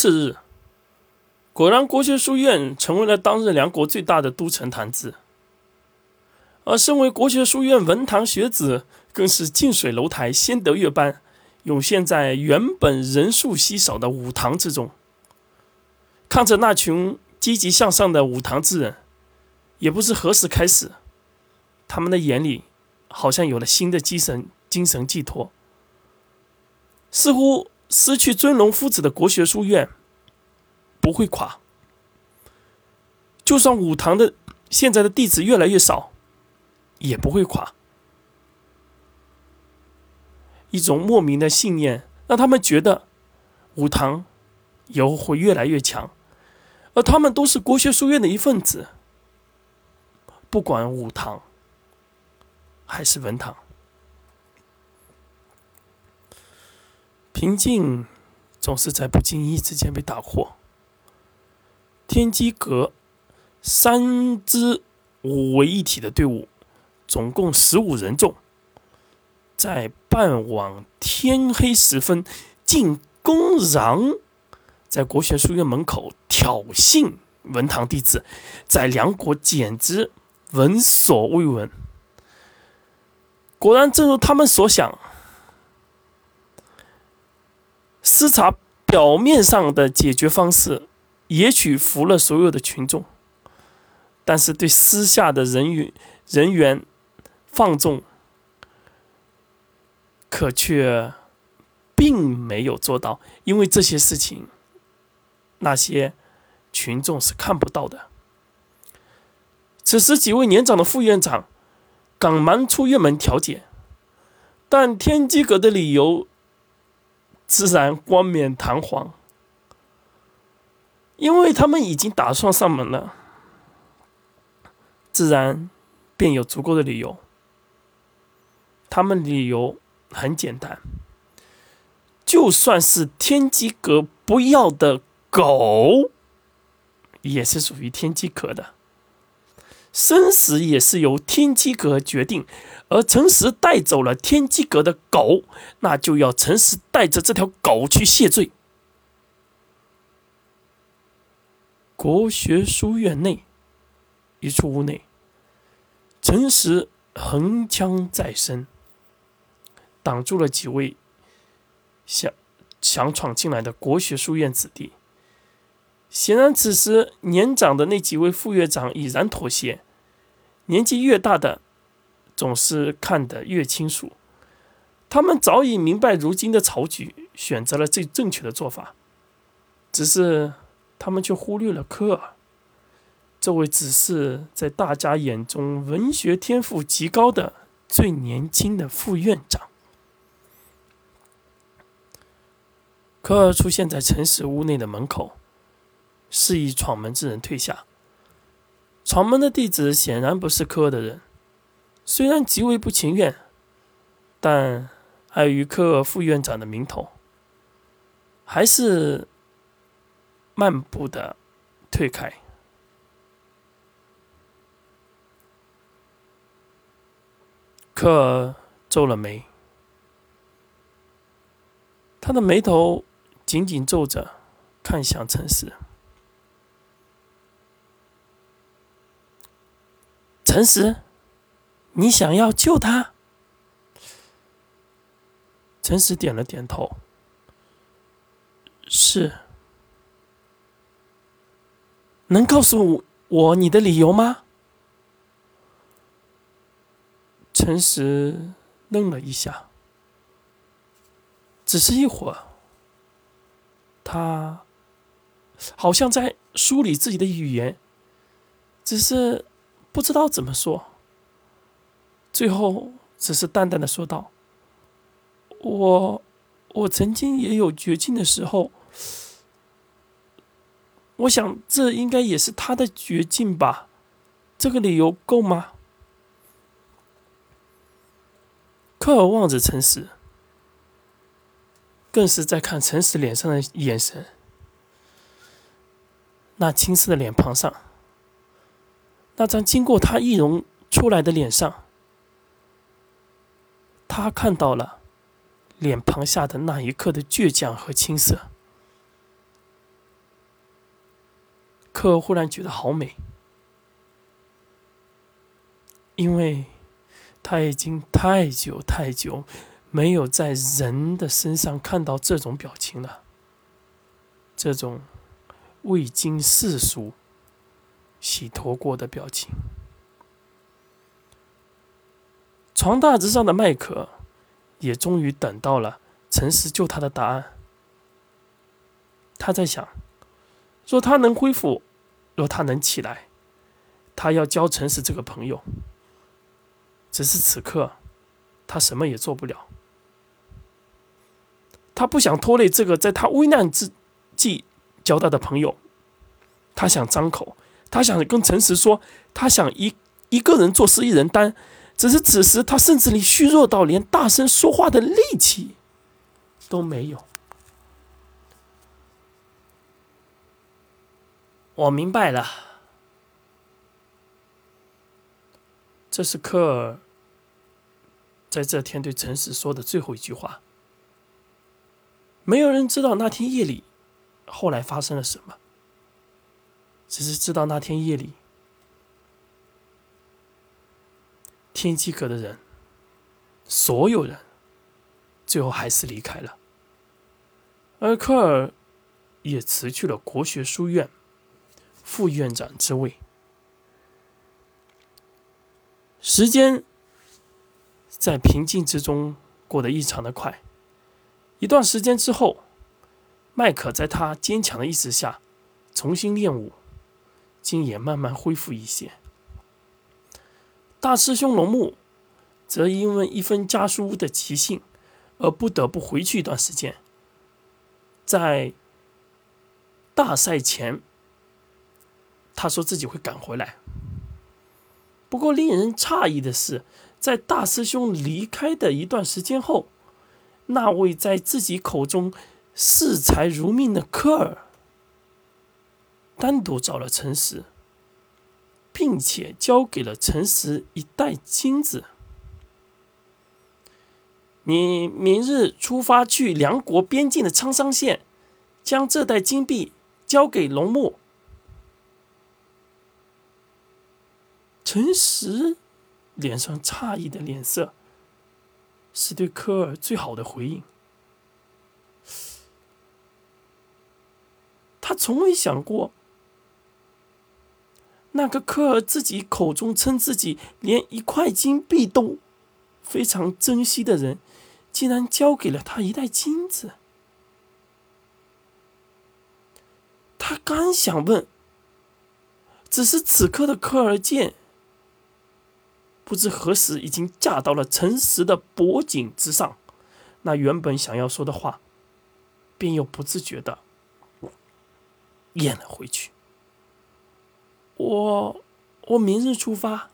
次日，果然国学书院成为了当日梁国最大的都城坛子。而身为国学书院文堂学子，更是近水楼台先得月般，涌现在原本人数稀少的武堂之中。看着那群积极向上的武堂之人，也不知何时开始，他们的眼里好像有了新的精神精神寄托，似乎失去尊龙夫子的国学书院不会垮。就算武堂的现在的弟子越来越少。也不会垮。一种莫名的信念让他们觉得武堂以后会越来越强，而他们都是国学书院的一份子。不管武堂还是文堂，平静总是在不经意之间被打破。天机阁三支五为一体的队伍。总共十五人众，在傍晚天黑时分，竟公然在国学书院门口挑衅文堂弟子，在梁国简直闻所未闻。果然，正如他们所想，视察表面上的解决方式，也许服了所有的群众，但是对私下的人员人员。放纵，可却并没有做到，因为这些事情，那些群众是看不到的。此时，几位年长的副院长赶忙出院门调解，但天机阁的理由自然冠冕堂皇，因为他们已经打算上门了，自然便有足够的理由。他们理由很简单，就算是天机阁不要的狗，也是属于天机阁的，生死也是由天机阁决定。而陈实带走了天机阁的狗，那就要陈实带着这条狗去谢罪。国学书院内一处屋内，陈实横枪在身。挡住了几位想想闯进来的国学书院子弟。显然，此时年长的那几位副院长已然妥协。年纪越大的，总是看得越清楚。他们早已明白如今的朝局，选择了最正确的做法。只是他们却忽略了科尔，这位只是在大家眼中文学天赋极高的最年轻的副院长。科尔出现在陈实屋内的门口，示意闯门之人退下。闯门的弟子显然不是科尔的人，虽然极为不情愿，但碍于科尔副院长的名头，还是漫步的退开。科尔皱了眉，他的眉头。紧紧皱着，看向陈实。陈实，你想要救他？陈实点了点头。是。能告诉我你的理由吗？陈实愣了一下，只是一会儿。他好像在梳理自己的语言，只是不知道怎么说。最后，只是淡淡的说道：“我，我曾经也有绝境的时候。我想，这应该也是他的绝境吧？这个理由够吗？”科尔望着陈实。更是在看陈实脸上的眼神，那青涩的脸庞上，那张经过他易容出来的脸上，他看到了脸庞下的那一刻的倔强和青涩。可忽然觉得好美，因为他已经太久太久没有在人的身上看到这种表情了，这种未经世俗洗脱过的表情。床榻子上的麦克也终于等到了诚实救他的答案。他在想，若他能恢复，若他能起来，他要交诚实这个朋友。只是此刻，他什么也做不了。他不想拖累这个在他危难之际交代的朋友。他想张口，他想跟诚实说，他想一一个人做事一人担。只是此时，他甚至连虚弱到连大声说话的力气都没有。我明白了，这是科尔在这天对诚实说的最后一句话。没有人知道那天夜里后来发生了什么，只是知道那天夜里。天机阁的人，所有人，最后还是离开了，而科尔也辞去了国学书院副院长之位。时间在平静之中过得异常的快。一段时间之后，麦克在他坚强的意志下重新练武，竟也慢慢恢复一些。大师兄龙木则因为一封家书的急信，而不得不回去一段时间。在大赛前，他说自己会赶回来。不过，令人诧异的是，在大师兄离开的一段时间后，那位在自己口中视财如命的科尔，单独找了陈实。并且交给了陈实一袋金子。你明日出发去梁国边境的沧桑县，将这袋金币交给龙木。陈实脸上诧异的脸色，是对科尔最好的回应。他从未想过。那个科尔自己口中称自己连一块金币都非常珍惜的人，竟然交给了他一袋金子。他刚想问，只是此刻的科尔见，不知何时已经架到了诚实的脖颈之上，那原本想要说的话，便又不自觉的咽了回去。我我明日出发。